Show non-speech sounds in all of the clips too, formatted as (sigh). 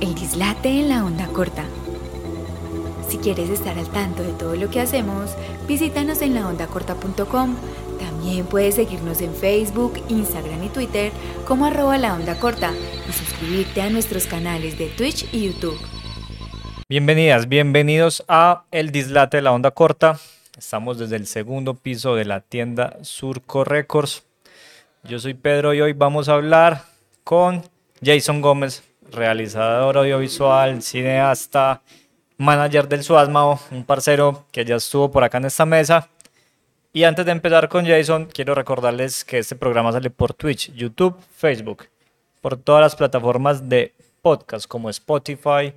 El dislate en la onda corta. Si quieres estar al tanto de todo lo que hacemos, visítanos en laondacorta.com. También puedes seguirnos en Facebook, Instagram y Twitter como arroba la onda corta y suscribirte a nuestros canales de Twitch y YouTube. Bienvenidas, bienvenidos a El Dislate de la Onda Corta. Estamos desde el segundo piso de la tienda Surco Records. Yo soy Pedro y hoy vamos a hablar con Jason Gómez, realizador audiovisual, cineasta, manager del Suasmao, un parcero que ya estuvo por acá en esta mesa. Y antes de empezar con Jason, quiero recordarles que este programa sale por Twitch, YouTube, Facebook, por todas las plataformas de podcast como Spotify,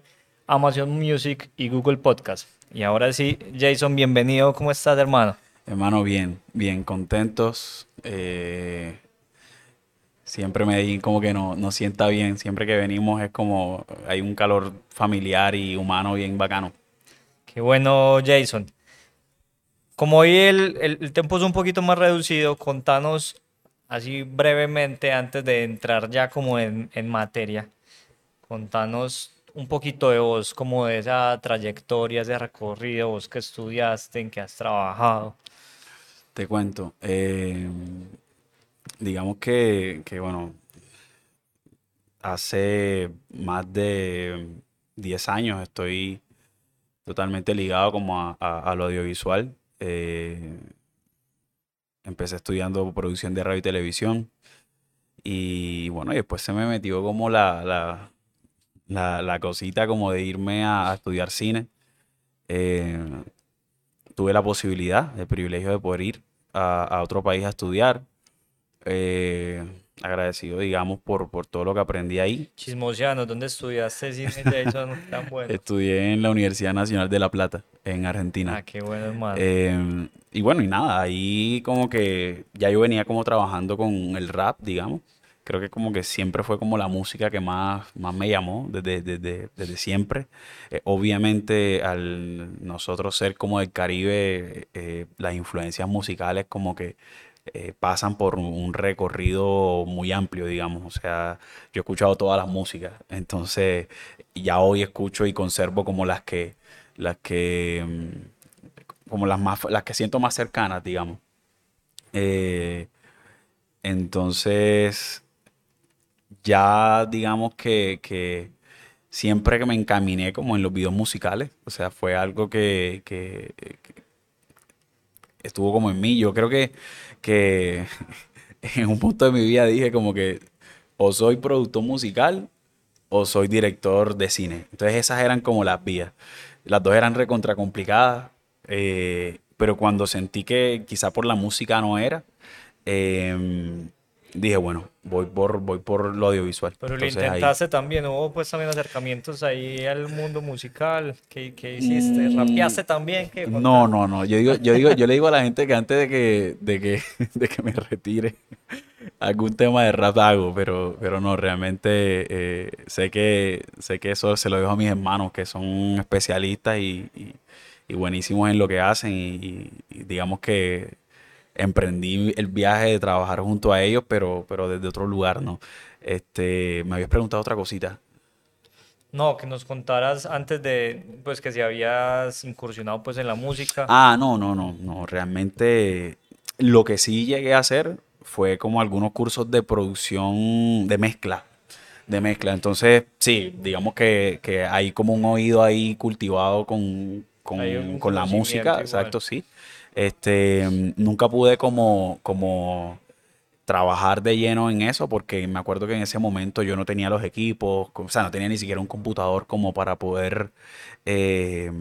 Amazon Music y Google Podcast. Y ahora sí, Jason, bienvenido. ¿Cómo estás, hermano? Hermano, bien, bien, contentos. Eh, siempre Medellín como que no, nos sienta bien. Siempre que venimos es como hay un calor familiar y humano bien bacano. Qué bueno, Jason. Como hoy el, el, tiempo es un poquito más reducido, contanos así brevemente antes de entrar ya como en, en materia. Contanos un poquito de vos, como de esa trayectoria, ese recorrido, vos que estudiaste, en que has trabajado. Te cuento. Eh, digamos que, que, bueno, hace más de 10 años estoy totalmente ligado como a, audiovisual. Eh, empecé estudiando producción de radio y televisión. Y bueno, y después se me metió como la, la, la, cosita como de irme a, estudiar cine. Eh, tuve la posibilidad, el privilegio de poder ir a otro país a estudiar. Eh, agradecido, digamos, por, por todo lo que aprendí ahí. Chismosiano, ¿dónde estudiaste cine de hecho tan bueno? (laughs) Estudié en la Universidad Nacional de La Plata, en Argentina. Ah, qué bueno, hermano. Eh, y bueno, y nada, ahí como que ya yo venía como trabajando con el rap, digamos. Creo que como que siempre fue como la música que más, más me llamó desde, desde, desde siempre. Eh, obviamente al nosotros ser como del Caribe, eh, las influencias musicales como que eh, pasan por un recorrido muy amplio, digamos. O sea, yo he escuchado todas las músicas, entonces ya hoy escucho y conservo como las que, las que, mm, como las más, las que siento más cercanas, digamos. entonces, ya digamos que, que, siempre que me encaminé como en los videos musicales, o sea, fue algo que, que, estuvo como en mí. Yo creo que, que (laughs) en un punto de mi vida dije como que o soy productor musical o soy director de cine. Entonces esas eran como las vías. Las dos eran recontra complicadas, eh, pero cuando sentí que quizá por la música no era, eh, dije, bueno, voy por, voy por lo audiovisual. Pero lo intentaste también, hubo pues también acercamientos ahí al mundo musical, ¿qué, qué hiciste? Mm. ¿Rapeaste también? No, no, no, yo digo, yo digo, yo le digo a la gente que antes de que, de que, (laughs) de que me retire (laughs) algún tema de rap hago, pero, pero no, realmente eh, sé que sé que eso se lo dejo a mis hermanos que son especialistas y, y, buenísimos en lo que hacen y digamos que emprendí el viaje de trabajar junto a ellos, pero, pero desde otro lugar, ¿no? Este, me habías preguntado otra cosita. No, que nos contaras antes de, pues, que si habías incursionado, pues, en la música. Ah, no, no, no, no, realmente lo que sí llegué a hacer fue como algunos cursos de producción de mezcla, de mezcla. Entonces, sí, digamos que, que hay como un oído ahí cultivado con, con, con la música, exacto, sí. Este, nunca pude como, como trabajar de lleno en eso porque me acuerdo que en ese momento yo no tenía los equipos, o sea, no tenía ni siquiera un computador como para poder eh,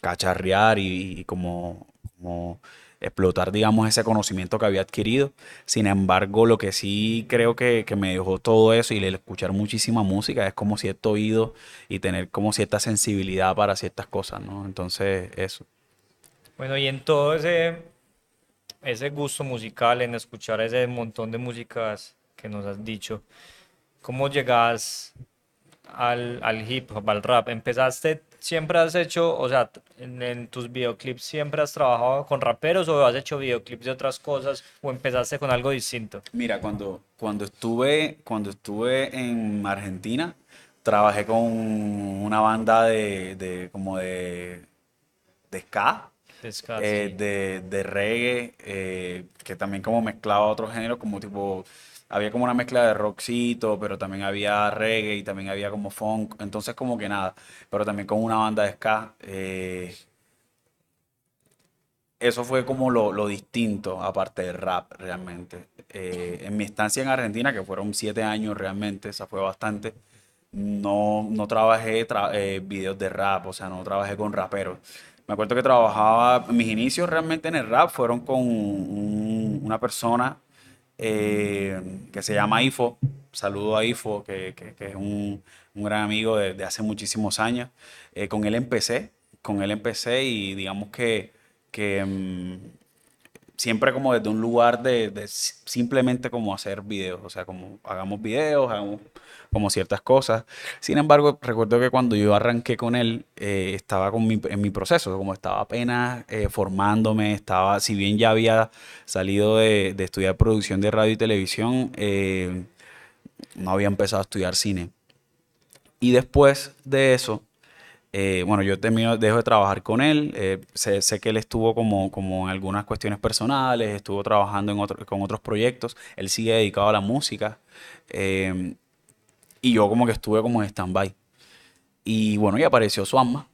cacharrear y, como, como, explotar, digamos, ese conocimiento que había adquirido. Sin embargo, lo que sí creo que, que, me dejó todo eso y el escuchar muchísima música es como cierto oído y tener como cierta sensibilidad para ciertas cosas, ¿no? Entonces, eso. Bueno, y en todo ese, ese gusto musical, en escuchar ese montón de músicas que nos has dicho, ¿cómo llegas al, al hip hop, al rap? ¿Empezaste, siempre has hecho, o sea, en, tus videoclips siempre has trabajado con raperos o has hecho videoclips de otras cosas o empezaste con algo distinto? Mira, cuando, cuando, estuve, cuando estuve en Argentina, trabajé con una banda de, de como de, De ska, eh, de, de reggae, eh, que también como mezclaba otros géneros, como tipo, había como una mezcla de rockcito, pero también había reggae y también había como funk, entonces como que nada, pero también con una banda de ska. eh, eso fue como lo, lo distinto, aparte del rap, realmente. Eh, en mi estancia en Argentina, que fueron siete años realmente, esa fue bastante, no, no trabajé tra- eh, videos de rap, o sea, no trabajé con raperos. Me acuerdo que trabajaba, mis inicios realmente en el rap fueron con un- una persona eh, que se llama Ifo. Saludo a Ifo, que, que- que es un, un gran amigo de, de hace muchísimos años. Eh, con él empecé, con él empecé y digamos que, que mm, siempre como desde un lugar de, de si- simplemente como hacer videos, o sea, como hagamos videos, hagamos como ciertas cosas. Sin embargo, recuerdo que cuando yo arranqué con él, eh, estaba con mi- en mi proceso, como estaba apenas eh, formándome, estaba, si bien ya había salido de, de estudiar producción de radio y televisión, eh, no había empezado a estudiar cine. Y después de eso, eh, bueno, yo termino, dejo de trabajar con él. eh, sé, sé que él estuvo como, como en algunas cuestiones personales, estuvo trabajando en otro- con otros proyectos. Él sigue dedicado a la música. eh, y yo como que estuve como en stand-by. Y bueno, y apareció su alma.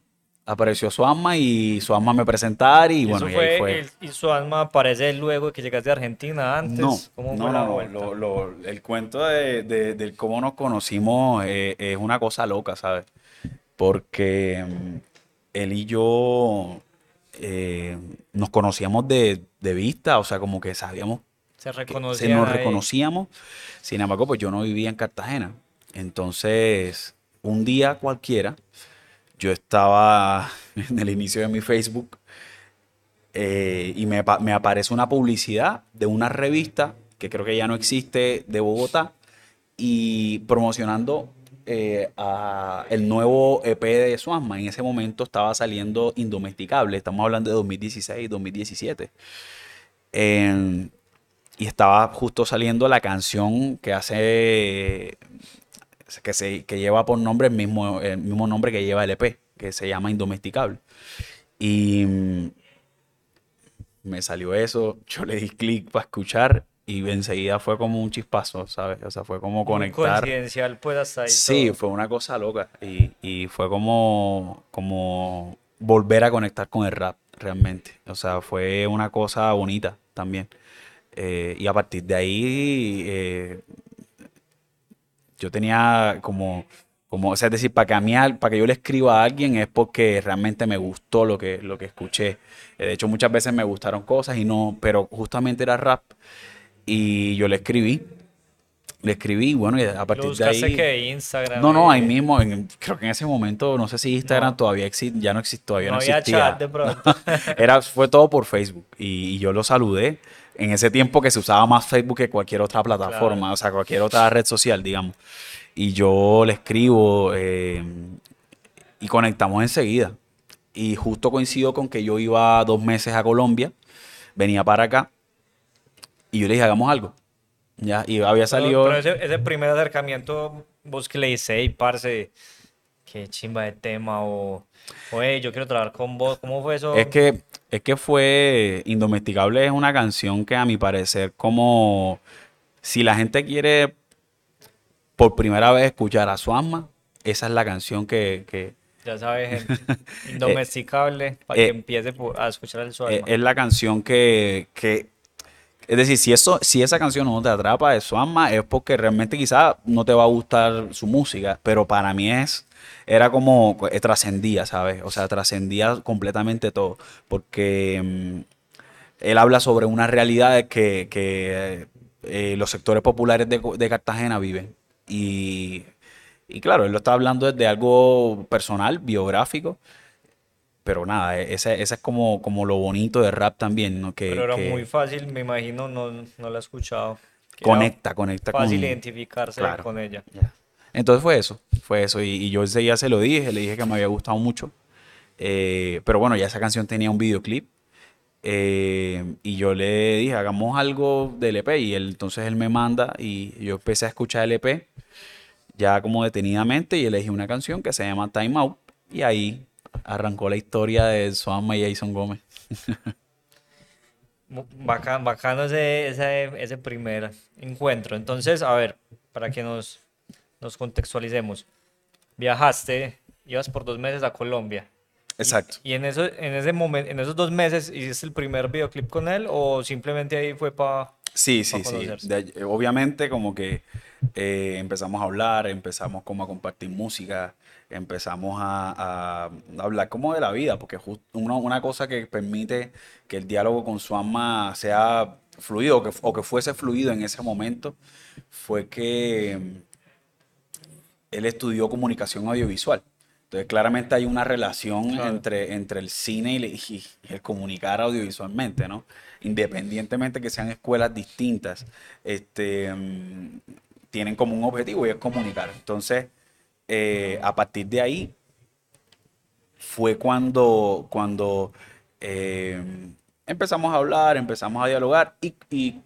Apareció su alma y su alma me presentar y ¿Y bueno, eso y ahí fue, fue. el- y su alma aparece luego de que llegaste a Argentina antes? No, ¿Cómo no, fue no, lo- lo- el cuento de, de- del cómo nos conocimos eh, es una cosa loca, ¿sabes? Porque mm, él y yo eh, nos conocíamos de, de vista, o sea, como que sabíamos Se se nos reconocíamos. Sin embargo, pues yo no vivía en Cartagena. Entonces, un día cualquiera, yo estaba (laughs) en el inicio de mi Facebook eh, y me, me aparece una publicidad de una revista que creo que ya no existe de Bogotá y promocionando eh, el nuevo EP de Swanma. En ese momento estaba saliendo Indomesticable, estamos hablando de 2016, 2017. En- y estaba justo saliendo la canción que hace, que, se, que lleva por nombre el mismo, el mismo nombre que lleva el EP, que se llama Indomesticable. Y mm, me salió eso, yo le di clic para escuchar y enseguida fue como un chispazo, ¿sabes? O sea, fue como conectar. coincidencial, pues hasta ahí. Sí, todo. fue una cosa loca y, y fue como, como volver a conectar con el rap, realmente. O sea, fue una cosa bonita también. Eh, y a partir de ahí, eh, yo tenía como, como, o sea, es decir, para que, a mí, para que yo le escriba a alguien es porque realmente me gustó lo que, lo que escuché. Eh, de hecho, muchas veces me gustaron cosas y no, pero justamente era rap y yo le escribí. Le escribí bueno, y a ¿Lo partir de ahí... que Instagram? No, no, eh, ahí mismo, en- creo que en ese momento, no sé si Instagram No. todavía existe, ya no existe, todavía No no, había existía. chat de pronto. (laughs) Era, fue todo por Facebook y, y yo lo saludé en ese tiempo que se usaba más Facebook que cualquier otra plataforma, Claro. o sea, cualquier otra red social, digamos. Y yo le escribo eh, y conectamos enseguida. Y justo coincido con que yo iba dos meses a Colombia, venía para acá y yo le dije, hagamos algo. Ya, y había salido... Pero, ese, ese primer acercamiento, vos que le dices, hey, parce, qué chimba de tema, o, o hey, yo quiero trabajar con vos, ¿cómo fue eso? Es que, es que fue Indomesticable es una canción que a mi parecer como si la gente quiere por primera vez escuchar a su alma, esa es la canción que, que- Ya sabes, (laughs) gente, indomesticable, para eh, que empiece por- a escuchar el eh, suave. es la canción que, que- es decir, si eso, si esa canción no te atrapa su es porque realmente quizá no te va a gustar su música, pero para mí es, era como, eh, trascendía, ¿sabes? O sea, trascendía completamente todo, porque mm, él habla sobre una realidad que, que, eh, los sectores populares de, de Cartagena viven. Y, y claro, él lo está hablando desde algo personal, biográfico, pero nada, ese, ese es como, como lo bonito de rap también, ¿no? Que, Pero era que muy fácil, me imagino, no, no la he escuchado. conecta, conecta con... Fácil identificarse Claro. con ella. Entonces fue eso, fue eso. Y, y yo ese día se lo dije, le dije que me había gustado mucho. Eh, pero bueno, ya esa canción tenía un videoclip. eh, y yo le dije, hagamos algo del EP. Y él, entonces él me manda y yo empecé a escuchar el EP. ya como detenidamente y elegí una canción que se llama Time Out y ahí arrancó la historia de Suama y Jason Gómez. Bacano, bacano ese, ese, ese, primer encuentro. Entonces, a ver, para que nos, nos contextualicemos. Viajaste, ibas por dos meses a Colombia. Exacto. Y, en, eso, en, ese momento, en esos dos meses, ¿hiciste el primer videoclip con él o simplemente ahí fue para... Sí, sí, sí. obviamente como que eh, empezamos a hablar, empezamos como a compartir música, empezamos a, hablar como de la vida, porque una, una, cosa que permite que el diálogo con su alma sea fluido o que, fuese fluido en ese momento fue que mm, él estudió comunicación audiovisual. Entonces, claramente hay una relación entre, entre el cine y, el comunicar audiovisualmente, ¿no? Independientemente que sean escuelas distintas, este, mm, tienen como un objetivo y es comunicar. Entonces, eh, a partir de ahí fue cuando, cuando eh, empezamos a hablar, empezamos a dialogar y,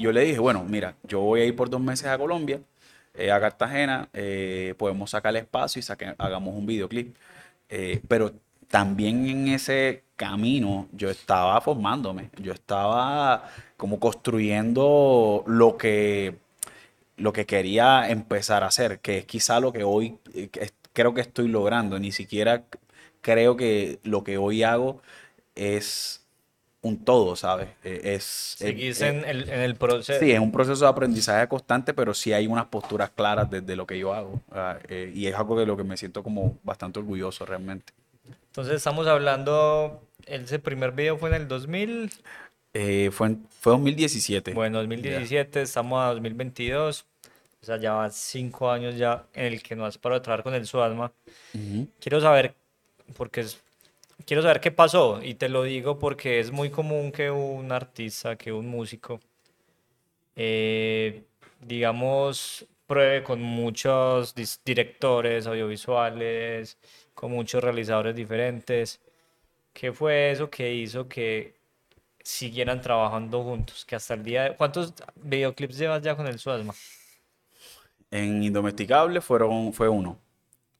yo le dije, bueno, mira, yo voy a ir por dos meses a Colombia, eh, a Cartagena, podemos sacar el espacio y hagamos un videoclip. pero también en ese camino yo estaba formándome, yo estaba como construyendo lo que lo que quería empezar a hacer, que es quizá lo que hoy eh, creo que estoy logrando. Ni siquiera creo que lo que hoy hago es un todo, ¿sabes? Eh, es, Seguís en, el, proceso. Sí, es un proceso de aprendizaje constante, pero sí hay unas posturas claras desde lo que yo hago. Ah, eh, y es algo de lo que me siento como bastante orgulloso realmente. Entonces estamos hablando, ese primer video fue en el 2000. fue, en, fue 2017. Bueno, 2017, estamos a 2022. O sea, ya va cinco años ya en el que no has parado de trabajar con el Suasma. Quiero saber, porque quiero saber qué pasó. Y te lo digo porque es muy común que un artista, que un músico, eh, digamos, pruebe con muchos directores audiovisuales, con muchos realizadores diferentes. ¿Qué fue eso que hizo que siguieran trabajando juntos? Que hasta el día de... ¿Cuántos videoclips llevas ya con el Suasma? En Indomesticable fueron, fue uno,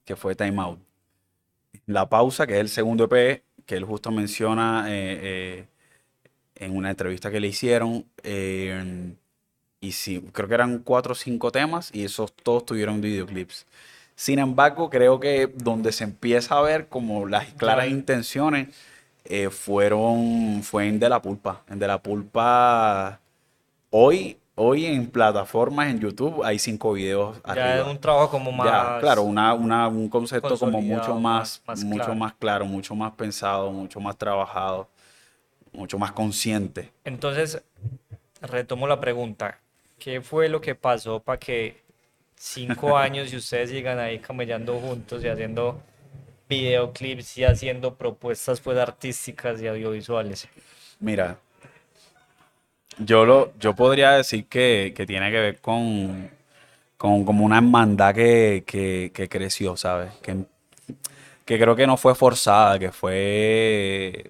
que fue Time Out. La Pausa, que es el segundo EP, que él justo menciona eh, eh, en una entrevista que le hicieron. Eh, y sí, creo que eran cuatro o cinco temas y esos todos tuvieron videoclips. Sin embargo, creo que donde se empieza a ver como las claras intenciones fueron, fue en De La Pulpa. En De La Pulpa, hoy Hoy en plataformas en YouTube hay cinco videos. Ya es un trabajo como más. claro, una, un concepto como mucho más, mucho claro. más claro, mucho más pensado, mucho más trabajado, mucho más consciente. Entonces, retomo la pregunta. ¿Qué fue lo que pasó para que cinco (laughs) años y ustedes sigan ahí camellando juntos y haciendo videoclips y haciendo propuestas pues artísticas y audiovisuales? Mira, yo, lo, yo podría decir que, tiene que ver con, con como una hermandad que, que, creció, ¿sabes? Que, que creo que no fue forzada, que fue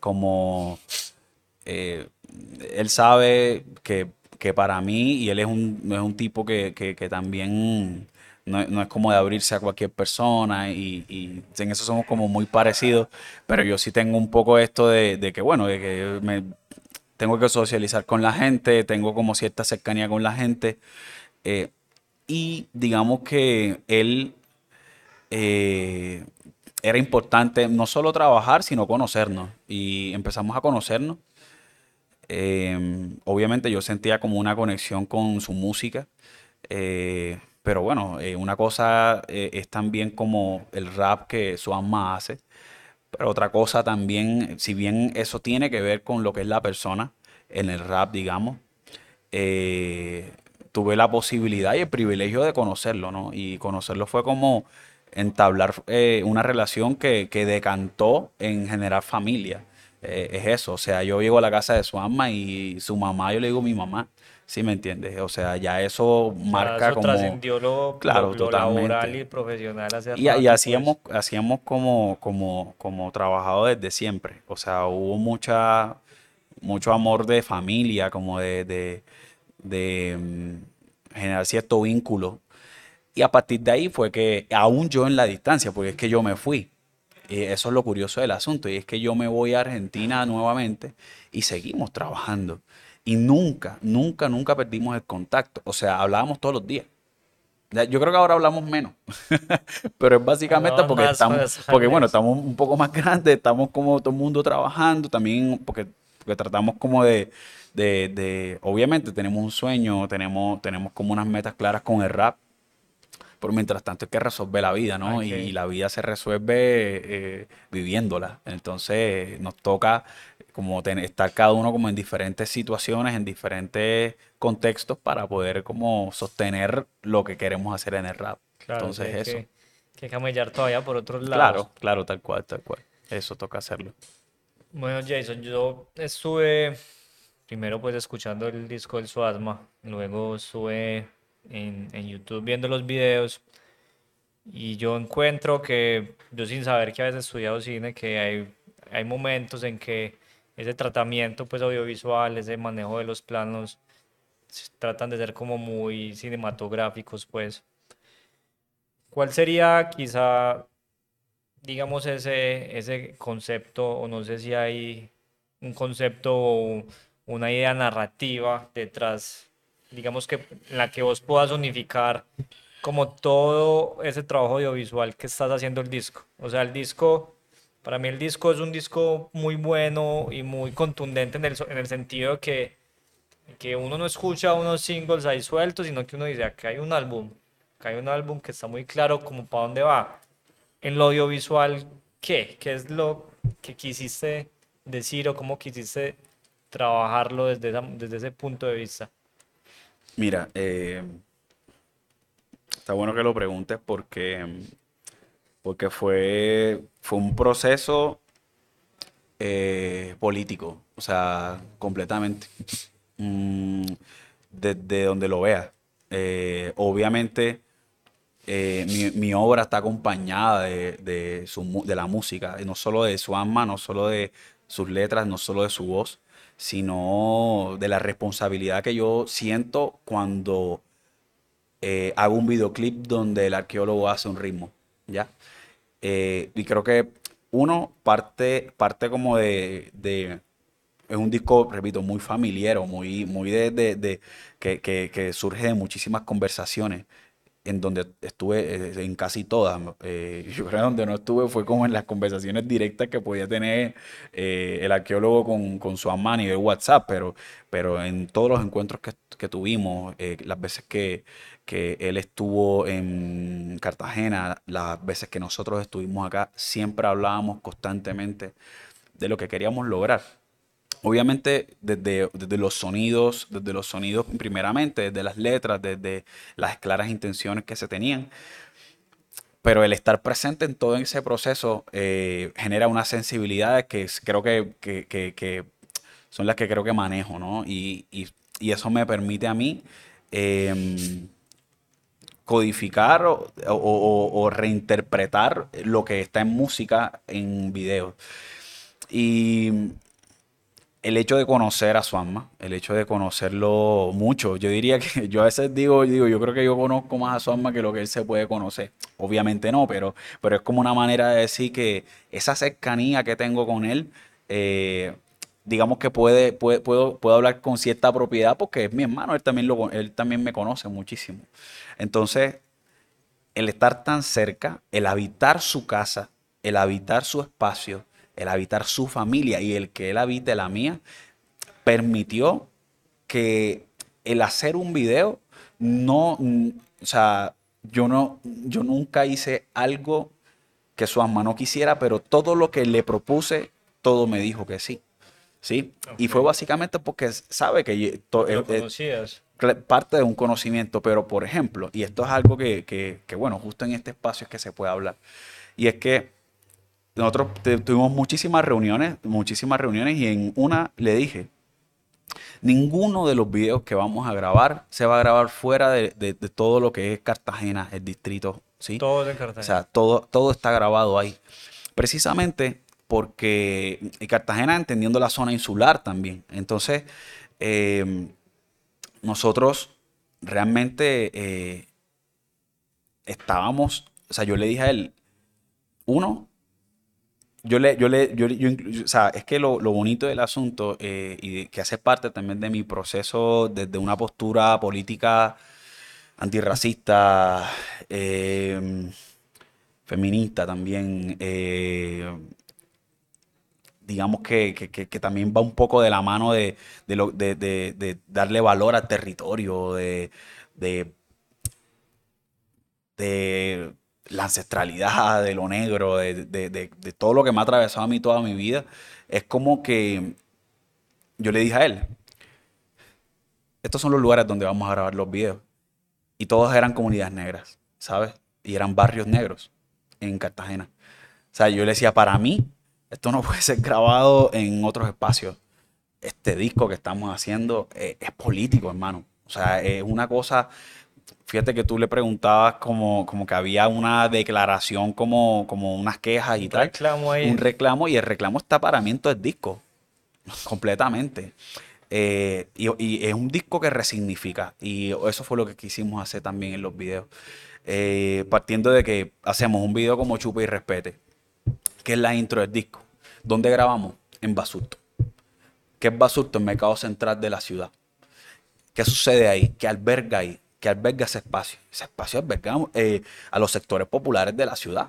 como... Eh, él sabe que, para mí, y él es un, es un tipo que, también no, es como de abrirse a cualquier persona y, y, en eso somos como muy parecidos, pero yo sí tengo un poco esto de, de que, bueno, de que me, tengo que socializar con la gente, tengo como cierta cercanía con la gente. Eh, y digamos que él eh, era importante no solo trabajar, sino conocernos. Y empezamos a conocernos. Em, obviamente yo sentía como una conexión con su música. Eh, pero bueno, una cosa es también como el rap que su alma hace. Pero otra cosa también, si bien eso tiene que ver con lo que es la persona en el rap, digamos, eh, tuve la posibilidad y el privilegio de conocerlo, ¿no? Y conocerlo fue como entablar eh, una relación que, decantó en generar familia. Eh, es eso, o sea, yo llego a la casa de su ama y su mamá, yo le digo mi mamá. ¿Sí me entiendes? O sea, ya eso marca como... trascendió lo, claro, laboral y profesional hacia Y, y hacíamos, pues. hacíamos como, como, como trabajado desde siempre. O sea, hubo mucha, mucho amor de familia, como de, de, mm, generar cierto vínculo. Y a partir de ahí fue que, aún yo en la distancia, porque es que yo me fui, y eso es lo curioso del asunto, y es que yo me voy a Argentina nuevamente y seguimos trabajando. Y nunca, nunca, nunca perdimos el contacto. O sea, hablábamos todos los días. Yo creo que ahora hablamos menos, (laughs) pero es básicamente porque estamos, porque bueno, estamos un poco más (laughs) grandes, estamos como todo el mundo trabajando, también porque, porque tratamos como de, de, de, obviamente tenemos un sueño, tenemos, tenemos como unas metas claras con el rap, pero mientras tanto hay que resolver la vida, ¿no? Y, la vida se resuelve eh, viviéndola. Entonces nos toca como estar cada uno como en diferentes situaciones, en diferentes contextos para poder como sostener lo que queremos hacer en el rap. Entonces eso. Que, que camellar todavía por otros lados. Claro, claro, tal cual, tal cual. Eso toca hacerlo. Bueno, Jason, yo estuve primero pues escuchando el disco del Suasma, luego estuve en, en YouTube viendo los videos y yo encuentro que yo sin saber que habías estudiado cine, que hay, hay momentos en que ese tratamiento pues audiovisual, ese manejo de los planos, tratan de ser como muy cinematográficos pues. ¿Cuál sería quizá, digamos, ese, ese concepto, o no sé si hay un concepto o una idea narrativa detrás, digamos que en la que vos puedas unificar como todo ese trabajo audiovisual que estás haciendo el disco? O sea, el disco para mí el disco es un disco muy bueno y muy contundente en el, en el sentido que, que uno no escucha unos singles ahí sueltos, sino que uno dice, acá hay un álbum, acá hay un álbum que está muy claro como para dónde va. En lo audiovisual, ¿qué? ¿Qué es lo que quisiste decir o cómo quisiste trabajarlo desde, desde ese punto de vista? Mira, eh, está bueno que lo preguntes porque porque fue, fue un proceso eh, político, o sea, completamente, mm, desde donde lo veas. Eh, obviamente, eh, mi, obra está acompañada de, de, su, de la música, no solo de su alma, no solo de sus letras, no solo de su voz, sino de la responsabilidad que yo siento cuando hago un videoclip donde el arqueólogo hace un ritmo, ¿ya? Eh, y creo que uno parte, parte como de, es un disco, repito, muy familiar, muy, muy de, de, que, que, surge de muchísimas conversaciones en donde estuve eh, en casi todas. Eh, yo creo que donde no estuve fue como en las conversaciones directas que podía tener el arqueólogo con, con su amani de WhatsApp, pero, pero en todos los encuentros que, que tuvimos, las veces que, que él estuvo en Cartagena, las veces que nosotros estuvimos acá, siempre hablábamos constantemente de lo que queríamos lograr. Obviamente desde, los sonidos, desde los sonidos primeramente, desde las letras, desde las claras intenciones que se tenían. Pero el estar presente en todo ese proceso eh, genera una sensibilidad que creo que, que, son las que creo que manejo, ¿no? Y, y, eso me permite a mí em, codificar o, reinterpretar lo que está en música en video. Y el hecho de conocer a Suanma, el hecho de conocerlo mucho, yo diría que (laughs) yo a veces digo, digo, yo creo que yo conozco más a Suanma que lo que él se puede conocer. Obviamente no, pero, pero es como una manera de decir que esa cercanía que tengo con él, eh, digamos que puede, puede, puedo, puedo hablar con cierta propiedad porque es mi hermano, él también, lo, él también me conoce muchísimo. Entonces, el estar tan cerca, el habitar su casa, el habitar su espacio, el habitar su familia y el que él habite la mía, permitió que el hacer un video no, o sea, yo no, yo nunca hice algo que su alma no quisiera, pero todo lo que le propuse, todo me dijo que sí. ¿Sí? Y fue básicamente porque sabe que... Lo eh, eh, conocías parte de un conocimiento, pero por ejemplo, y esto es algo que, que, bueno, justo en este espacio es que se puede hablar, y es que nosotros tuvimos muchísimas reuniones, muchísimas reuniones, y en una le dije, ninguno de los videos que vamos a grabar se va a grabar fuera de, de, todo lo que es Cartagena, el distrito, ¿sí? Todo de Cartagena. O sea, todo, todo está grabado ahí. Precisamente porque Cartagena entendiendo la zona insular también. Entonces, eh, nosotros realmente eh, estábamos, o sea, yo le dije a él, uno, yo le, yo le, yo, yo o sea, es que lo, lo bonito del asunto eh, y que hace parte también de mi proceso desde una postura política antirracista, eh, feminista también, eh, digamos que, que- que- también va un poco de la mano de, de de- darle valor al territorio, de, de la ancestralidad, de lo negro, de, de- de- de todo lo que me ha atravesado a mí toda mi vida. Es como que yo le dije a él, estos son los lugares donde vamos a grabar los videos. Y todos eran comunidades negras, ¿sabes? Y eran barrios negros en Cartagena. O sea, yo le decía, para mí, esto no puede ser grabado en otros espacios. Este disco que estamos haciendo eh, es político, hermano. O sea, es una cosa. Fíjate que tú le preguntabas como, como que había una declaración, como, como unas quejas y Un tal. reclamo ahí. Un reclamo, y el reclamo está para mí en todo el disco. Completamente. Eh, y, y es un disco que resignifica. Y eso fue lo que quisimos hacer también en los videos. Eh, partiendo de que hacemos un video como Chupa y Respete, que es la intro del disco. ¿Dónde grabamos? En Basurto. ¿Qué es Basurto? El mercado central de la ciudad. ¿Qué sucede ahí? ¿Qué alberga ahí? ¿Qué alberga ese espacio? Ese espacio alberga eh, a los sectores populares de la ciudad.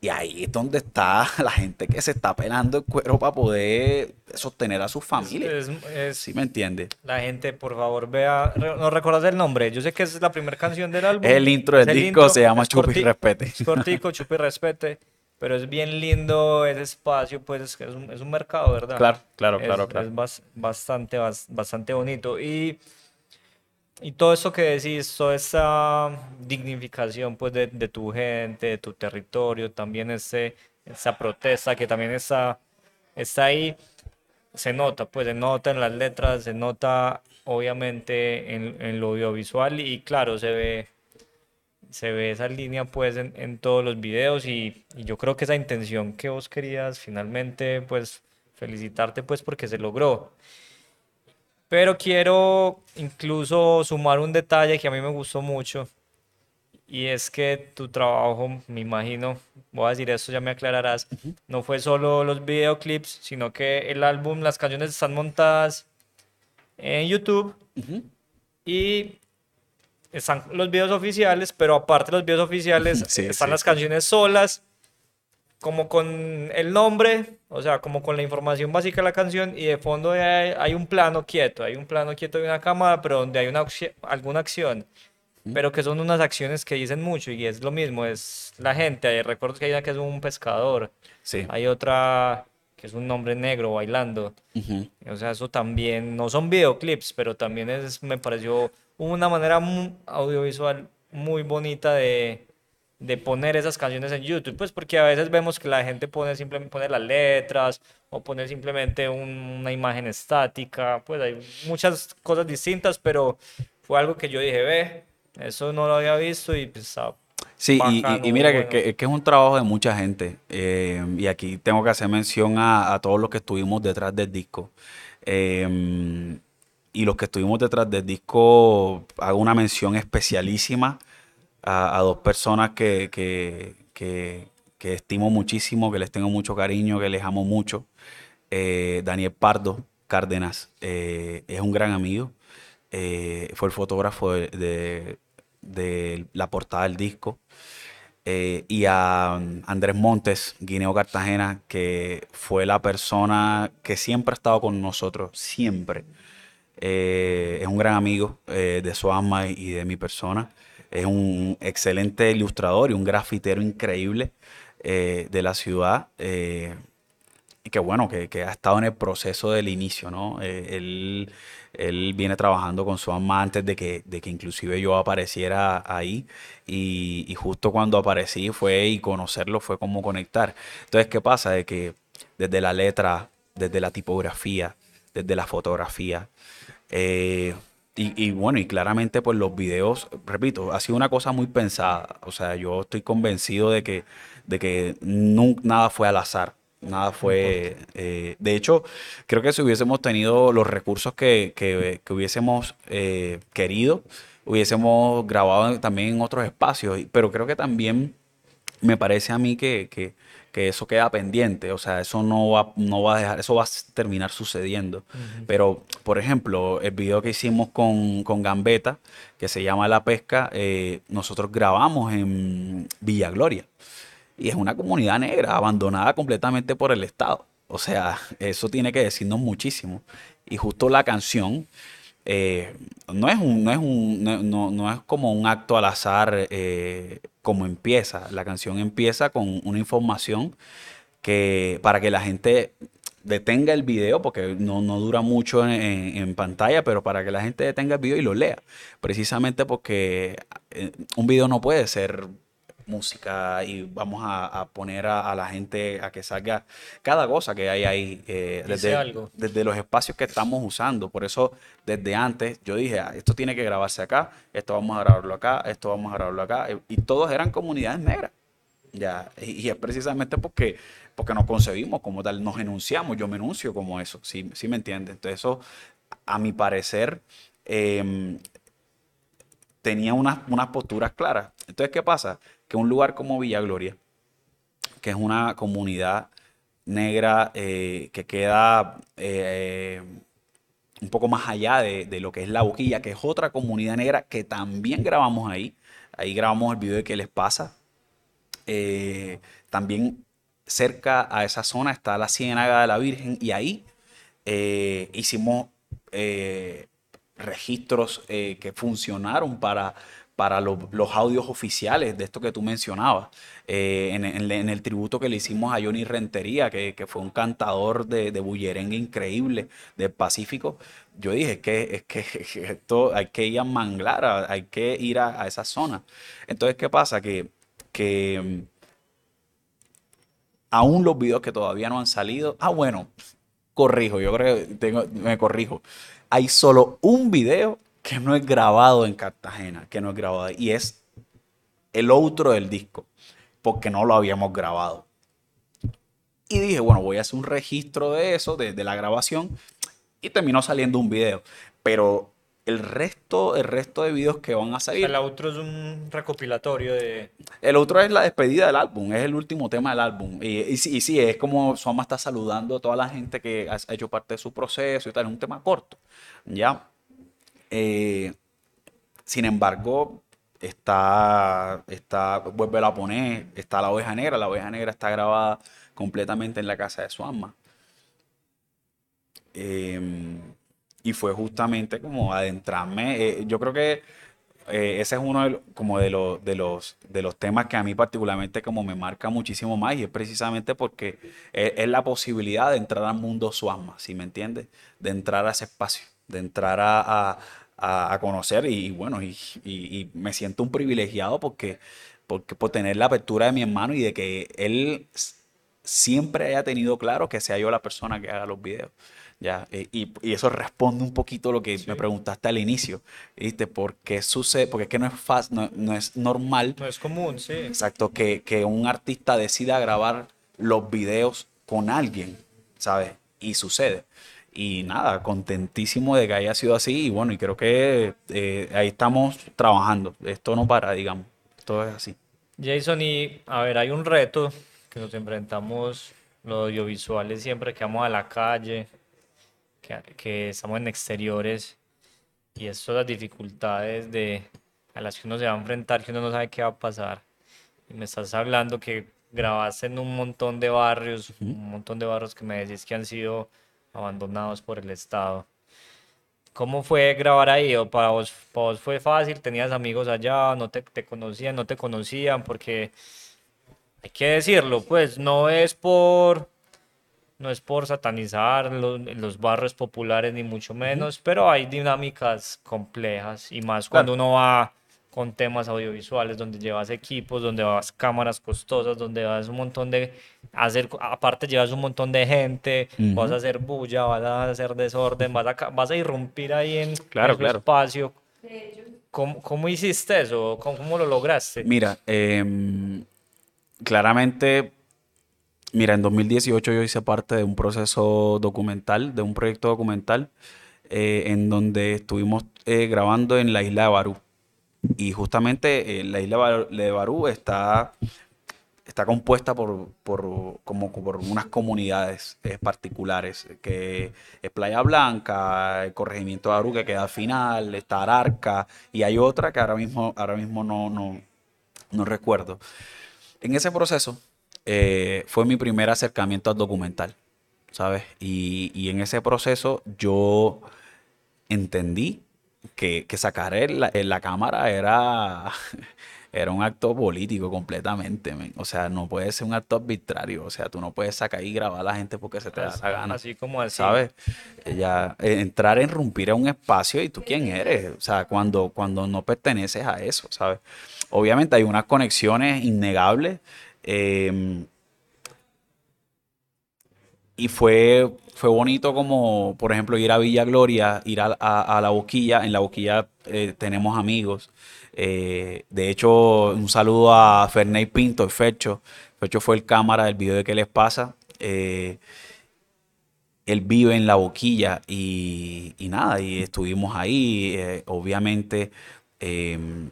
Y ahí es donde está (laughs) la gente que se está pelando el cuero para poder sostener a sus familias. Es- es- ¿Sí me entiende? La gente, por favor, vea. ¿No recuerdas el nombre? Yo sé que es la primera canción del álbum. El intro del el disco, intro, se llama y corti- Respete. Es cortico, chupa y respete. Pero es bien lindo ese espacio, pues es, que es, un, es un mercado, ¿verdad? Claro, claro, claro, claro. Es bas- bastante, bas- bastante bonito. Y, y todo eso que decís, toda esa dignificación pues, de, de tu gente, de tu territorio, también ese, esa protesta que también está, está ahí, se nota, pues se nota en las letras, se nota obviamente en, en lo audiovisual y claro, se ve se ve esa línea pues en, en todos los videos y, y yo creo que esa intención que vos querías finalmente pues felicitarte pues porque se logró. Pero quiero incluso sumar un detalle que a mí me gustó mucho y es que tu trabajo, me imagino, voy a decir esto, ya me aclararás, no fue solo los videoclips, sino que el álbum, las canciones están montadas en YouTube y están los videos oficiales, pero aparte de los videos oficiales (laughs) Sí, están sí, las sí. canciones solas, como con el nombre, o sea, como con la información básica de la canción y de fondo hay, hay un plano quieto, hay un plano quieto de una cámara, pero donde hay una alguna acción, pero que son unas acciones que dicen mucho y es lo mismo, es la gente, hay, recuerdo que hay una que es un pescador, Sí. hay otra que es un hombre negro bailando. Ujú. O sea, eso también, no son videoclips, pero también es, me pareció una manera audiovisual muy bonita de, de poner esas canciones en YouTube, pues porque a veces vemos que la gente pone simplemente pone las letras o pone simplemente un- una imagen estática, pues hay muchas cosas distintas, pero fue algo que yo dije, ve, eso no lo había visto y ah, Sí, y- y, mira que, bueno. que- que es un trabajo de mucha gente. eh, y aquí tengo que hacer mención a, a todos los que estuvimos detrás del disco. Eh, y los que estuvimos detrás del disco, hago una mención especialísima a, dos personas que, que- que- estimo muchísimo, que les tengo mucho cariño, que les amo mucho. Eh, Daniel Pardo Cárdenas eh, es un gran amigo. eh, fue el fotógrafo de, de- la portada del disco. Y a um, Andrés Montes, Guineo Cartagena, que fue la persona que siempre ha estado con nosotros, siempre. Es un gran amigo de su alma y de mi persona. Es un excelente ilustrador y un grafitero increíble eh, de la ciudad. eh, y que bueno, que, ha estado en el proceso del inicio, ¿no? Eh, él, él viene trabajando con su alma antes de que, de que inclusive yo apareciera ahí y, justo cuando aparecí fue y conocerlo fue como conectar. Entonces, ¿qué pasa? De que desde la letra, desde la tipografía, desde la fotografía, y, y bueno, y claramente pues los videos, repito, ha sido una cosa muy pensada. O sea, yo estoy convencido de que, de que nada fue al azar. Nada fue... eh, de hecho, creo que si hubiésemos tenido los recursos que, que- que hubiésemos eh, querido, hubiésemos grabado también en otros espacios, pero creo que también me parece a mí que, que, que eso queda pendiente, o sea, eso no va, no va a dejar, eso va a terminar sucediendo. Pero, por ejemplo, el video que hicimos con, con Gambetta, que se llama La Pesca, eh, nosotros grabamos en Villa Gloria. Y es una comunidad negra, abandonada completamente por el Estado. O sea, eso tiene que decirnos muchísimo. Y justo la canción eh, no, es un, no, es un, no, no, es como un acto al azar eh, como empieza. La canción empieza con una información que para que la gente detenga el video, porque no, no dura mucho en, en, pantalla, pero para que la gente detenga el video y lo lea. Precisamente porque eh, un video no puede ser música y vamos a, poner a, la gente a que salga cada cosa que hay ahí eh, desde, desde, los espacios que estamos usando. Por eso, desde antes, yo dije, ah, esto tiene que grabarse acá, esto vamos a grabarlo acá, esto vamos a grabarlo acá. Y, todos eran comunidades negras. Ya, y, es precisamente porque, porque nos concebimos como tal, nos enunciamos, yo me enuncio como eso, ¿sí, sí me entiendes? Entonces eso, a mi parecer, em, tenía unas, unas posturas claras. Entonces, ¿qué pasa? Que un lugar como Villa Gloria, que es una comunidad negra eh, que queda eh, un poco más allá de, lo que es La Boquilla, que es otra comunidad negra que también grabamos ahí. Ahí grabamos el video de qué les pasa. Eh, también cerca a esa zona está la Ciénaga de la Virgen y ahí hicimos registros que funcionaron para para los audios oficiales de esto que tú mencionabas, eh, en, el tributo que le hicimos a Johnny Rentería, que, fue un cantador de, de bullerengue increíble del Pacífico, yo dije que, (laughs) es que, esto hay que ir a Manglar, hay que ir a, esa zona. Entonces, ¿qué pasa? Que, aún los videos que todavía no han salido, ah, bueno, corrijo, yo creo que tengo, me corrijo. Hay solo un video que no es grabado en Cartagena, que no es grabado y es el otro del disco, porque no lo habíamos grabado. Y dije, bueno, voy a hacer un registro de eso, de, la grabación, y terminó saliendo un video. Pero el resto, el resto de videos que van a salir. el otro es un recopilatorio de. El otro es la despedida del álbum, es el último tema del álbum. Y, y, sí, es como Soma está saludando a toda la gente que ha hecho parte de su proceso y tal. Es un tema corto. Ya. Eh, sin embargo, está, está, vuelve a poner, está la oveja negra, la oveja negra está grabada completamente en la casa de su alma. Em, y fue justamente como adentrarme, eh, yo creo que eh, ese es uno de, como de, los, de, los, de los temas que a mí particularmente como me marca muchísimo más y es precisamente porque es, la posibilidad de entrar al mundo Suama, si me entiendes? De entrar a ese espacio, de entrar a, a, conocer y, bueno, y, me siento un privilegiado porque, porque por tener la apertura de mi hermano y de que él siempre haya tenido claro que sea yo la persona que haga los videos. Ya, eh, y, eso responde un poquito a lo que me preguntaste al inicio, ¿viste? ¿Por qué sucede? Porque es que no es fácil, no, es normal. No es común, sí. Exacto, que, que un artista decida grabar los videos con alguien, ¿sabes? Y sucede. Y nada, contentísimo de que haya sido así y bueno, y creo que eh, ahí estamos trabajando. Esto no para, digamos. Todo es así. Jason, y a ver, hay un reto que nos enfrentamos los audiovisuales siempre que vamos a la calle, que, que estamos en exteriores y eso las dificultades de, a las que uno se va a enfrentar, que uno no sabe qué va a pasar. Y me estás hablando que grabaste en un montón de barrios, un montón de barrios que me decís que han sido abandonados por el Estado. ¿Cómo fue grabar ahí? ¿O para vos, fue fácil? ¿Tenías amigos allá? ¿No te, te, conocían? ¿No te conocían? Porque hay que decirlo, pues no es por no es por satanizar los, los barrios populares ni mucho menos, pero hay dinámicas complejas y más cuando uno va con temas audiovisuales, donde llevas equipos, donde vas cámaras costosas, donde vas un montón de hacer, aparte llevas un montón de gente, vas a hacer bulla, vas a hacer desorden, vas a, vas a irrumpir ahí en claro, el espacio. ¿Cómo, ¿Cómo, hiciste eso? ¿Cómo, lo lograste? Mira, em, claramente, mira, en 2018 yo hice parte de un proceso documental, de un proyecto documental, eh, en donde estuvimos eh, grabando en la isla de Barú Y justamente eh, la isla de Barú está, está compuesta por, por, como, por unas comunidades eh, particulares, que es Playa Blanca, el corregimiento de Barú que queda al final, está Ararca, y hay otra que ahora mismo, ahora mismo no, no, no recuerdo. En ese proceso eh, fue mi primer acercamiento al documental, ¿sabes? Y, y en ese proceso yo entendí que, sacar en la, cámara era, (laughs) era un acto político completamente. O sea, no puede ser un acto arbitrario. O sea, tú no puedes sacar y grabar a la gente porque se te da la gana. Así como así. ¿Sabes? Ya, eh, entrar, en irrumpir a un espacio y tú quién eres. O sea, cuando, cuando no perteneces a eso, ¿sabes? Obviamente hay unas conexiones innegables. Em, y fue, fue bonito como, por ejemplo, ir a Villa Gloria, ir a, La Boquilla. En La Boquilla eh, tenemos amigos. Eh, de hecho, un saludo a Ferney Pinto, el Fecho. Fecho fue el cámara del video de qué les pasa. Eh, él vive en La Boquilla y, y nada, y estuvimos ahí. obviamente, em,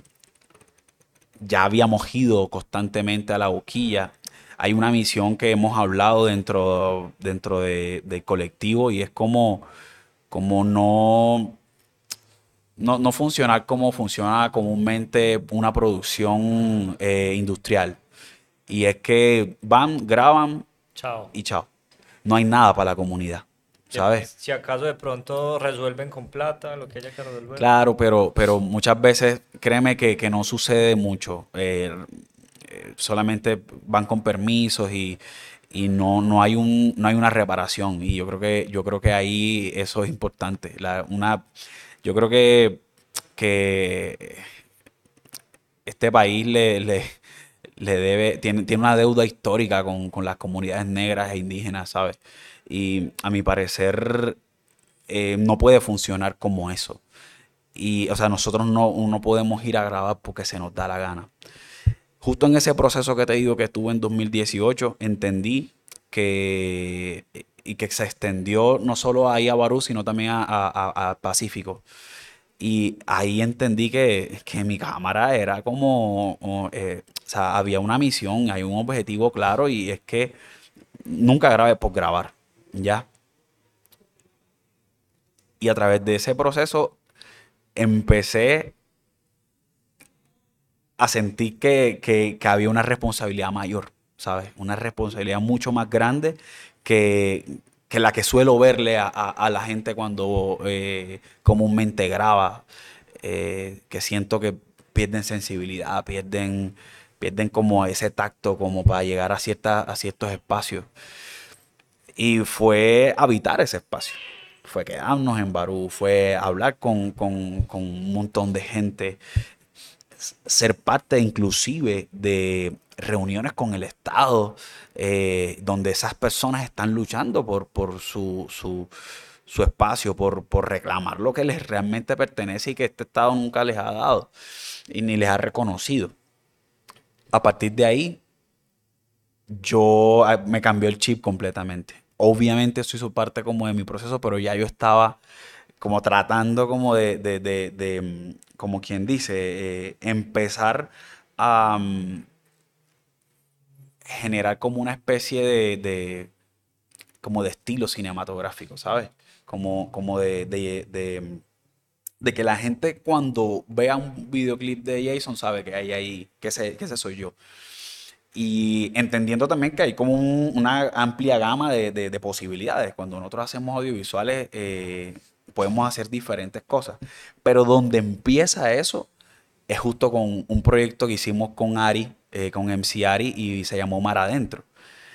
ya habíamos ido constantemente a La Boquilla hay una misión que hemos hablado dentro, dentro de, del colectivo y es como, como no, no, no, funcionar como funciona comúnmente una producción eh, industrial. Y es que van, graban chao. y chao. No hay nada para la comunidad. ¿Sabes? Si acaso de pronto resuelven con plata lo que haya que resolver. Claro, pero, pero muchas veces, créeme que, que no sucede mucho. Eh, solamente van con permisos y, no, no, hay un, no hay una reparación. Y yo creo que, yo creo que ahí eso es importante. una, yo creo que, que este país le, le, debe, tiene, tiene una deuda histórica con, las comunidades negras e indígenas, ¿sabes? Y a mi parecer eh, no puede funcionar como eso. Y, o sea, nosotros no, no podemos ir a grabar porque se nos da la gana. Justo en ese proceso que te digo que estuve en 2018, entendí que, y que se extendió no solo ahí a Barú, sino también a, Pacífico. Y ahí entendí que, mi cámara era como, eh, o sea, había una misión, hay un objetivo claro y es que nunca grabé por grabar, ¿ya? Y a través de ese proceso empecé a sentir que, había una responsabilidad mayor, ¿sabes? Una responsabilidad mucho más grande que, la que suelo verle a, la gente cuando eh, comúnmente graba, eh, que siento que pierden sensibilidad, pierden, pierden como ese tacto como para llegar a, cierta, a ciertos espacios. Y fue habitar ese espacio fue quedarnos en Barú, fue hablar con, con, con, un montón de gente, ser parte inclusive de reuniones con el Estado, eh, donde esas personas están luchando por, su, espacio, por, reclamar lo que les realmente pertenece y que este Estado nunca les ha dado y ni les ha reconocido. A partir de ahí, yo ah, me cambió el chip completamente. Obviamente soy su parte como de mi proceso, pero ya yo estaba como tratando como de, mm, como quien dice, eh, empezar a mm, generar como una especie de, como de estilo cinematográfico, ¿sabes? Como, como de, de, que la gente cuando vea un videoclip de Jason sabe que hay ahí, que ese, que ese soy yo. Y entendiendo también que hay como una amplia gama de, posibilidades. Cuando nosotros hacemos audiovisuales, eh, podemos hacer diferentes cosas. Pero donde empieza eso es justo con un proyecto que hicimos con Ari, eh, con MC Ari, y se llamó Mar Adentro.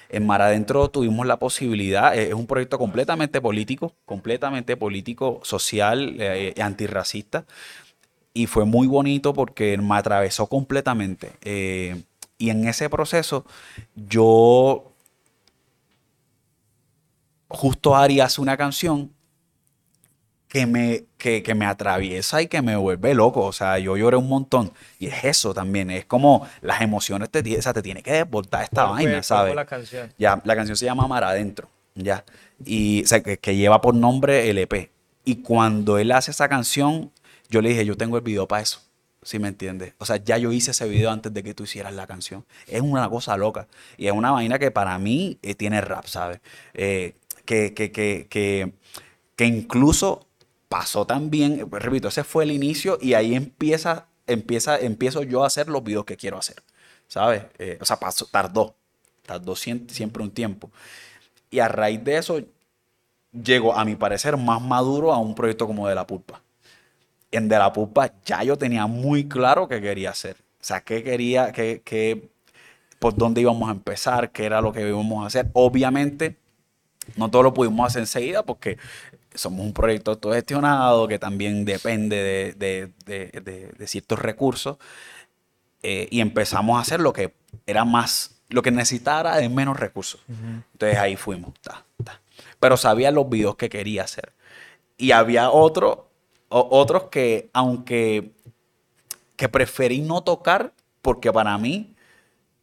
En Mar Adentro tuvimos la posibilidad, eh, es un proyecto completamente político, completamente político, social, eh, antirracista, y fue muy bonito porque me atravesó completamente. y en ese proceso yo, justo Ari hace una canción que me, que, me atraviesa y que me vuelve loco. O sea, yo lloré un montón. Y es eso también. Es como las emociones te, o sea, te tiene que desbordar esta vaina, ¿sabes? la canción? Ya, la canción se llama Mar Adentro. Ya. Y o sea, que, lleva por nombre el EP. Y cuando él hace esa canción, yo le dije, yo tengo el video para eso. ¿Sí me entiendes? O sea, ya yo hice ese video antes de que tú hicieras la canción. Es una cosa loca. Y es una vaina que para mí eh, tiene rap, ¿sabes? Eh, que, que, que, que, que incluso pasó también, pues, repito, ese fue el inicio y ahí empieza, empieza, empiezo yo a hacer los videos que quiero hacer, ¿sabes? Eh, o sea, pasó, tardó, tardó siempre, un tiempo. Y a raíz de eso, llego, a mi parecer, más maduro a un proyecto como De La Pulpa. En De La Pulpa ya yo tenía muy claro qué quería hacer. O sea, qué quería, qué, qué, por dónde íbamos a empezar, qué era lo que íbamos a hacer. Obviamente, no todo lo pudimos hacer enseguida porque somos un proyecto autogestionado que también depende de, de, de, de ciertos recursos. Eh, y empezamos a hacer lo que era más, lo que necesitara de menos recursos. Entonces ahí fuimos. Ta, ta. Pero sabía los videos que quería hacer. Y había otro, o, otros que, aunque que preferí no tocar, porque para mí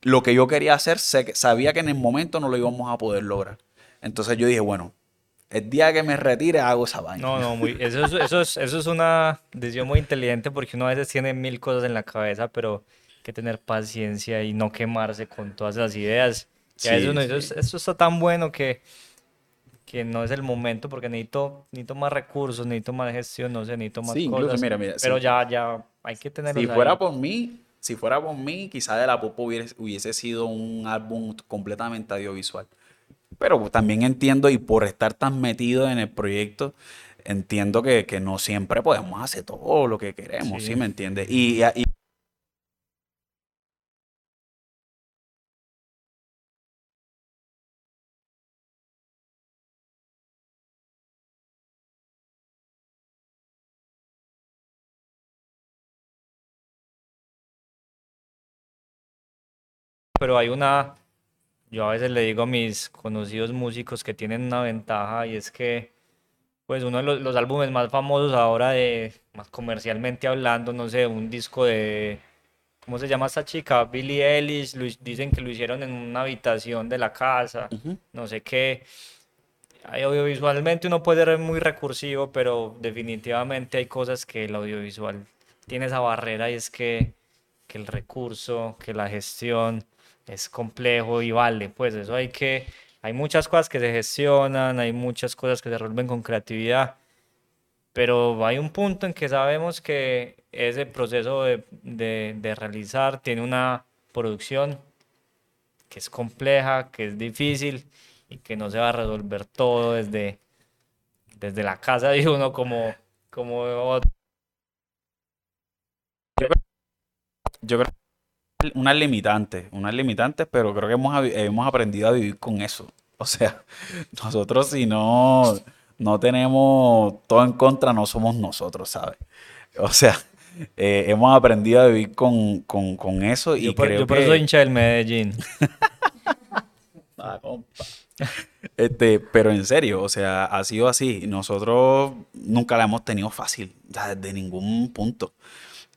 lo que yo quería hacer, sabía que en el momento no lo íbamos a poder lograr. Entonces yo dije, bueno, el día que me retire hago esa vaina. No, no, muy, eso, es, eso, es, eso es una decisión muy inteligente porque uno a veces tiene mil cosas en la cabeza, pero hay que tener paciencia y no quemarse con todas esas ideas. Y a veces Sí, uno dice, sí. esto está tan bueno que, que no es el momento porque necesito, necesito más recursos, necesito más gestión, no sé, necesito más Sí, incluso, cosas. mira, mira, pero sí. ya, ya hay que tenerlos Si ahí. fuera por mí, si fuera por mí, quizá de la Popo hubiese, hubiese sido un álbum completamente audiovisual. Pero también entiendo, y por estar tan metido en el proyecto, entiendo que, que no siempre podemos hacer todo lo que queremos, ¿sí, Sí. me entiendes? Y, y- pero hay una, yo a veces le digo a mis conocidos músicos que tienen una ventaja y es que, pues uno de los, los álbumes más famosos ahora de, más comercialmente hablando, no sé, un disco de, ¿cómo se llama esta chica? Billie Eilish, lo dicen que lo hicieron en una habitación de la casa, Ujú. no sé qué. Audiovisualmente uno puede ser muy recursivo, pero definitivamente hay cosas que el audiovisual tiene esa barrera y es que, que el recurso, que la gestión es complejo y vale, pues eso hay que, hay muchas cosas que se gestionan, hay muchas cosas que se resuelven con creatividad, pero hay un punto en que sabemos que ese proceso de, de, de realizar tiene una producción que es compleja, que es difícil y que no se va a resolver todo desde, desde la casa de uno como, como otro. yo creo unas limitantes, unas limitantes, pero creo que hemos, hemos aprendido a vivir con eso. O sea, (laughs) nosotros si no, no tenemos todo en contra, no somos nosotros, ¿sabes? O sea, eh, hemos aprendido a vivir con, con, con eso y Yo por, creo yo por que... eso hincha del Medellín. (laughs) Ah, compa. Este, pero en serio, o sea, ha sido así. Nosotros nunca la hemos tenido fácil, desde ningún punto.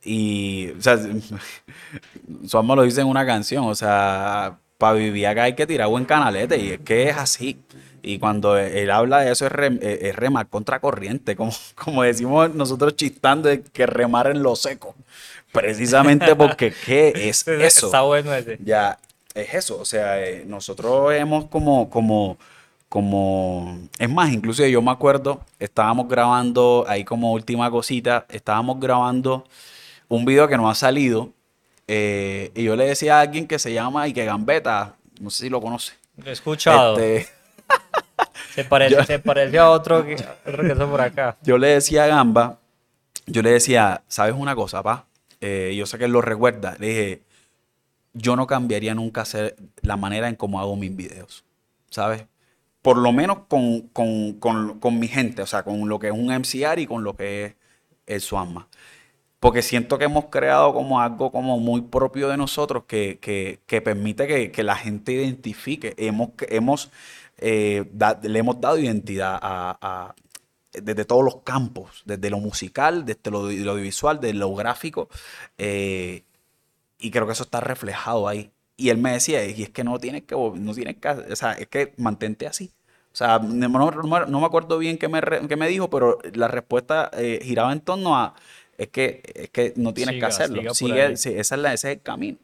Y, o sea, (laughs) Suama lo dice en una canción, o sea, para vivir acá hay que tirar buen canalete, y es que es así. Y cuando él habla de eso es, rem- es remar contra corriente, como, (laughs) como decimos nosotros chistando, de que remar en lo seco. Precisamente (laughs) porque, ¿qué es eso? Está bueno ese. Ya, es eso, o sea, eh, nosotros hemos como, como, como, es más, incluso yo me acuerdo, estábamos grabando, ahí como última cosita, estábamos grabando un video que no ha salido, eh, y yo le decía a alguien que se llama Ike Gambetta, no sé si lo conoce. Lo he escuchado. Este, (laughs) Se parece, yo- se parece a otro que, otro que está por acá. yo le decía a Gamba, yo le decía, ¿sabes una cosa, pa? Eh, yo sé que él lo recuerda. Le dije, yo no cambiaría nunca hacer la manera en cómo hago mis videos, ¿sabes? Por lo menos con, con, con, con mi gente, o sea, con lo que es un MCR y con lo que es el Suama. Porque siento que hemos creado como algo como muy propio de nosotros que, que, que permite que, que la gente identifique. Hemos, hemos, eh, le hemos dado identidad a, desde todos los campos, desde lo musical, desde lo, lo audiovisual, desde lo gráfico. eh, y creo que eso está reflejado ahí. Y él me decía, y es que no tienes que, no tienes que, o sea, es que mantente así. O sea, no, me acuerdo bien qué me, qué me dijo, pero la respuesta eh, giraba en torno a, es que, es que no tienes Siga, que hacerlo. Sigue, sí, esa es la, ese es el camino.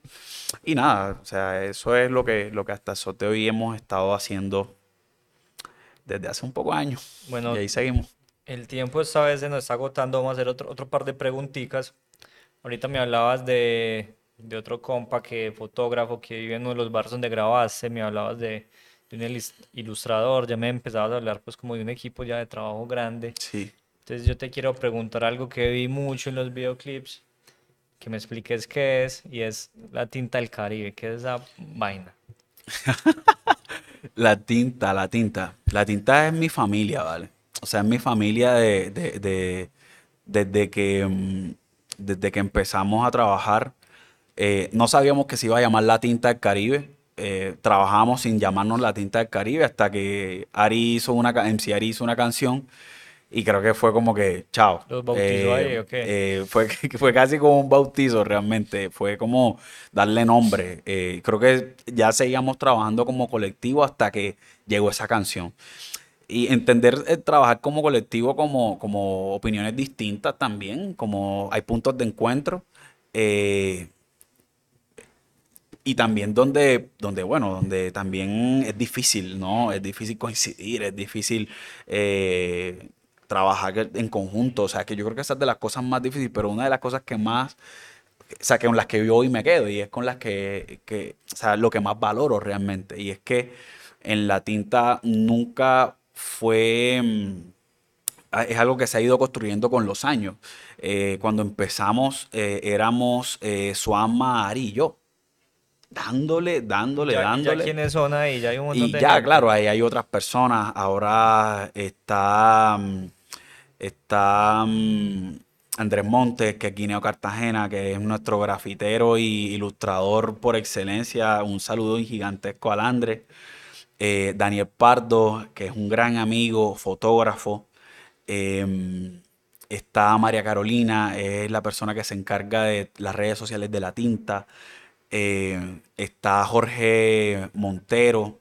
Y nada, o sea, eso es lo que, lo que hasta el de hoy hemos estado haciendo desde hace un poco de años. Bueno, y ahí seguimos. El tiempo esta vez se nos está agotando. Vamos a hacer otro, otro par de preguntitas. Ahorita me hablabas de, de otro compa que fotógrafo que vive en uno de los barrios donde grabaste. Me hablabas de, de un ilustrador. Ya me empezabas a hablar pues como de un equipo ya de trabajo grande. Sí. Entonces yo te quiero preguntar algo que vi mucho en los videoclips. Que me expliques qué es. Y es la tinta del Caribe. ¿Qué es esa vaina? (laughs) La tinta, la tinta. La tinta es mi familia, ¿vale? O sea, es mi familia de, de- de- desde que, mm, desde que empezamos a trabajar. eh, no sabíamos que se iba a llamar la tinta del Caribe. Eh, trabajamos sin llamarnos la tinta del Caribe hasta que Ari hizo una, MC Ari hizo una canción y creo que fue como que, chao. ¿Los bautizó ahí o qué? eh, fue, (laughs) fue casi como un bautizo realmente. Fue como darle nombre. Eh, creo que ya seguíamos trabajando como colectivo hasta que llegó esa canción. Y entender eh, trabajar como colectivo, como, como opiniones distintas también, como hay puntos de encuentro. eh, y también donde, donde, bueno, donde también es difícil, ¿no? Es difícil coincidir, es difícil eh, trabajar en conjunto. O sea, que yo creo que esa es de las cosas más difíciles, pero una de las cosas que más, o sea, que con las que yo hoy me quedo y es con las que, que, o sea, lo que más valoro realmente. Y es que en la tinta nunca fue, mm, es algo que se ha ido construyendo con los años. Eh, cuando empezamos, eh, éramos eh, Suama, Ari y yo. Dándole, dándole, Ya, ya dándole. quiénes son ahí, ya hay un montón Y de ya, gente. claro, ahí hay otras personas. Ahora está, mm, está mm, Andrés Montes, que es Guineo Cartagena, que es nuestro grafitero y ilustrador por excelencia. Un saludo gigantesco al Andrés. Eh, Daniel Pardo, que es un gran amigo, fotógrafo. Em, está María Carolina, es la persona que se encarga de las redes sociales de la tinta. Eh, está Jorge Montero.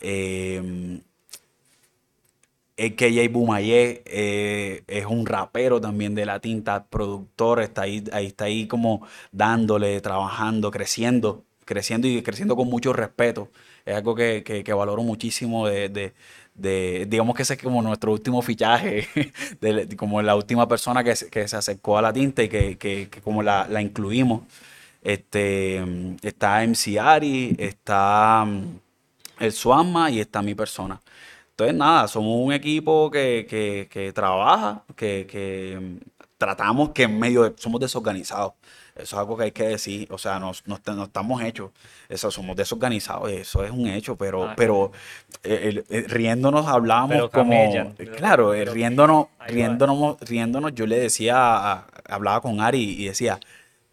em, el KJ Bumayé eh, es un rapero también de la tinta, productor, está ahí, ahí está ahí como dándole, trabajando, creciendo, creciendo y creciendo con mucho respeto. Es algo que, que- valoro muchísimo de, de- de- digamos que ese es como nuestro último fichaje, (laughs) como la última persona que, que se acercó a la tinta y que, como la, la incluimos. Este, está MC Ari, está mm, el Suama y está mi persona. Entonces, nada, somos un equipo que, que- que trabaja, que, que, tratamos que en medio de, somos desorganizados. Eso es algo que hay que decir. O sea, nos- no estamos hechos. Eso, somos desorganizados. Eso es un hecho. Pero, Ah, pero eh, el- riéndonos hablábamos Pero como. eh, pero- claro, eh, pero- riéndonos, riéndonos, riéndonos, yo le decía, hablaba con Ari y decía,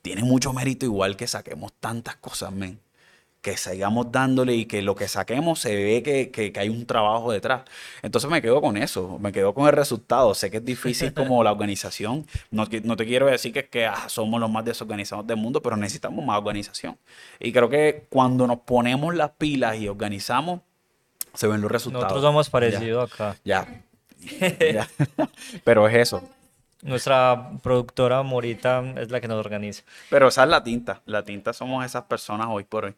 tiene mucho mérito igual que saquemos tantas cosas, men. Que sigamos dándole y que lo que saquemos se ve que, que- que hay un trabajo detrás. Entonces me quedo con eso, me quedo con el resultado. Sé que es difícil (laughs) como la organización. No, no te quiero decir que, es que ah, somos los más desorganizados del mundo, pero necesitamos más organización. Y creo que cuando nos ponemos las pilas y organizamos, se ven los resultados. Nosotros somos parecidos acá. Ya. (laughs) Ya. (laughs) Pero es eso. Nuestra productora Morita es la que nos organiza. Pero esa es la tinta. La tinta somos esas personas hoy por hoy.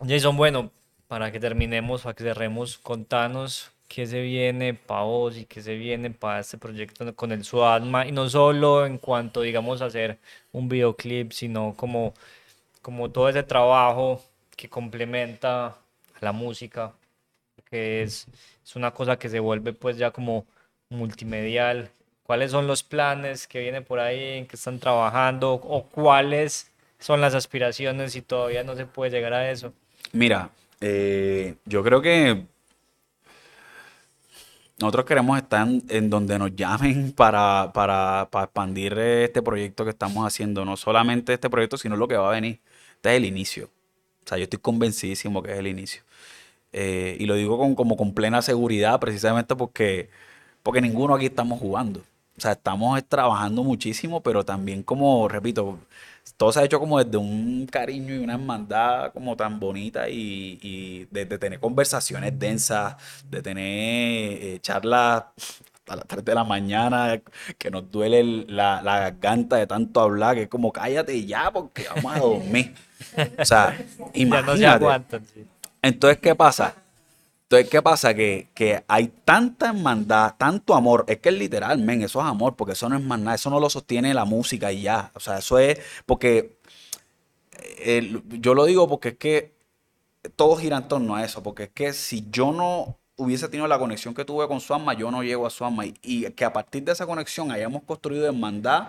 Jason, bueno, para que terminemos, para que cerremos, contanos qué se viene para vos y qué se viene para este proyecto con el Suadma. Y no solo en cuanto, digamos, a hacer un videoclip, sino como, como todo ese trabajo que complementa a la música, que es, es una cosa que se vuelve pues ya como multimedial. ¿Cuáles son los planes que vienen por ahí, en que están trabajando o cuáles son las aspiraciones si todavía no se puede llegar a eso? Mira, eh, yo creo que nosotros queremos estar en, donde nos llamen (laughs) para, para, para expandir este proyecto que estamos haciendo. No solamente este proyecto, sino lo que va a venir. Este es el inicio. O sea, yo estoy convencidísimo que es el inicio. Eh, y lo digo con, como con plena seguridad, precisamente porque, porque ninguno aquí estamos jugando. O sea, estamos trabajando muchísimo, pero también como, repito, todo se ha hecho como desde un cariño y una hermandad como tan bonita y, y de, de tener conversaciones densas, de tener eh, charlas a las 3 de la mañana, que nos duele la, la garganta de tanto hablar, que es como cállate ya porque vamos a dormir. O sea, (laughs) imagínate. Entonces, ¿qué pasa? Entonces, ¿qué pasa? Que, que, hay tanta hermandad, tanto amor. Es que es literal, men, eso es amor, porque eso no es más nada, eso no lo sostiene la música y ya. O sea, eso es porque. Eh, yo lo digo porque es que todo gira en torno a eso, porque es que si yo no hubiese tenido la conexión que tuve con su alma, yo no llego a su alma. Y, que a partir de esa conexión hayamos construido hermandad,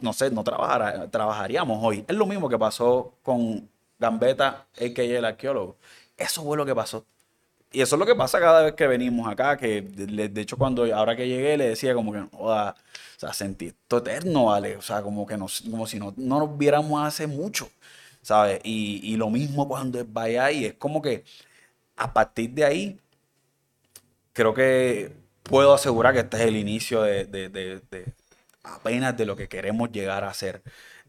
no, sé, no trabajaríamos hoy. Es lo mismo que pasó con Gambetta, a.k.a. el arqueólogo. Eso fue lo que pasó. Y eso es lo que pasa cada vez que venimos acá, que de, hecho cuando ahora que llegué le decía como que, o sea, sentí esto eterno, ¿vale? O sea, como que nos, como si no, no nos viéramos hace mucho, ¿sabes? Y, y lo mismo cuando vaya y es como que a partir de ahí creo que puedo asegurar que este es el inicio de, apenas de lo que queremos llegar a ser.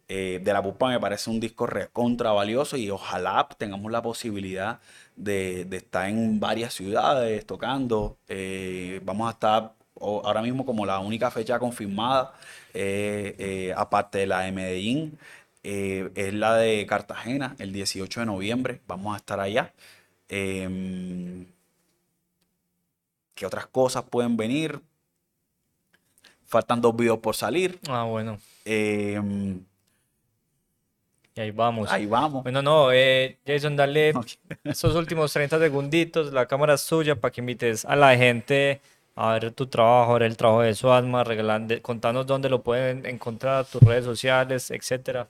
Eh, de la Pupa me parece un disco recontra valioso y ojalá tengamos la posibilidad de, estar en varias ciudades tocando. Eh, vamos a estar ahora mismo como la única fecha confirmada, eh, aparte de la de Medellín, es la de Cartagena, el 18 de noviembre. Vamos a estar allá. Em, ¿Qué otras cosas pueden venir? Faltan dos videos por salir. Ah, bueno. Em, y ahí vamos. Ahí vamos. Bueno, no, eh, Jason, dale (laughs) esos últimos 30 segunditos, la cámara es suya para que invites a la gente a ver tu trabajo, a ver el trabajo de su alma, regalando, contanos dónde lo pueden encontrar, tus redes sociales, etcétera.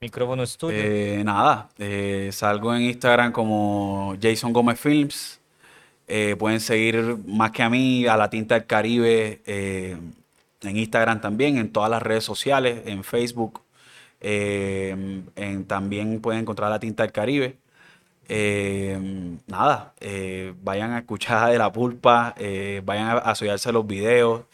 Micrófono es tuyo. Eh, nada, eh, salgo en Instagram como Jason Gómez Films. Pueden seguir más que a mí, a la Tinta del Caribe, en Instagram también, en todas las redes sociales, en Facebook. Eh, también pueden encontrar la Tinta del Caribe. nada, vayan a escuchar (laughs) de la pulpa, vayan a asociarse los videos,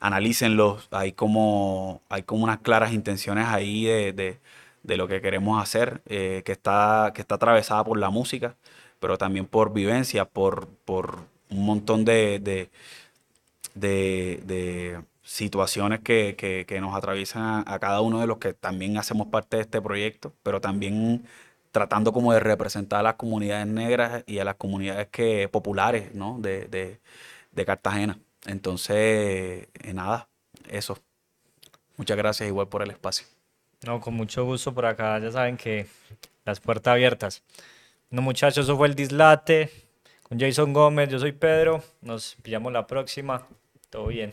analícenlos. Hay como, hay como unas claras intenciones ahí de, lo que queremos hacer, que, está, que está atravesada por la música pero también por vivencia, por, por un montón de, de, situaciones que, nos atraviesan a, cada uno de los que también hacemos parte de este proyecto, pero también tratando como de representar a las comunidades negras y a las comunidades que, populares ¿no? de, Cartagena. Entonces, eh, nada, eso. Muchas gracias igual por el espacio. No, con mucho gusto por acá. Ya saben que las puertas abiertas. No muchachos, eso fue el Dislate con Jason Gómez, yo soy Pedro, nos pillamos la próxima, todo bien.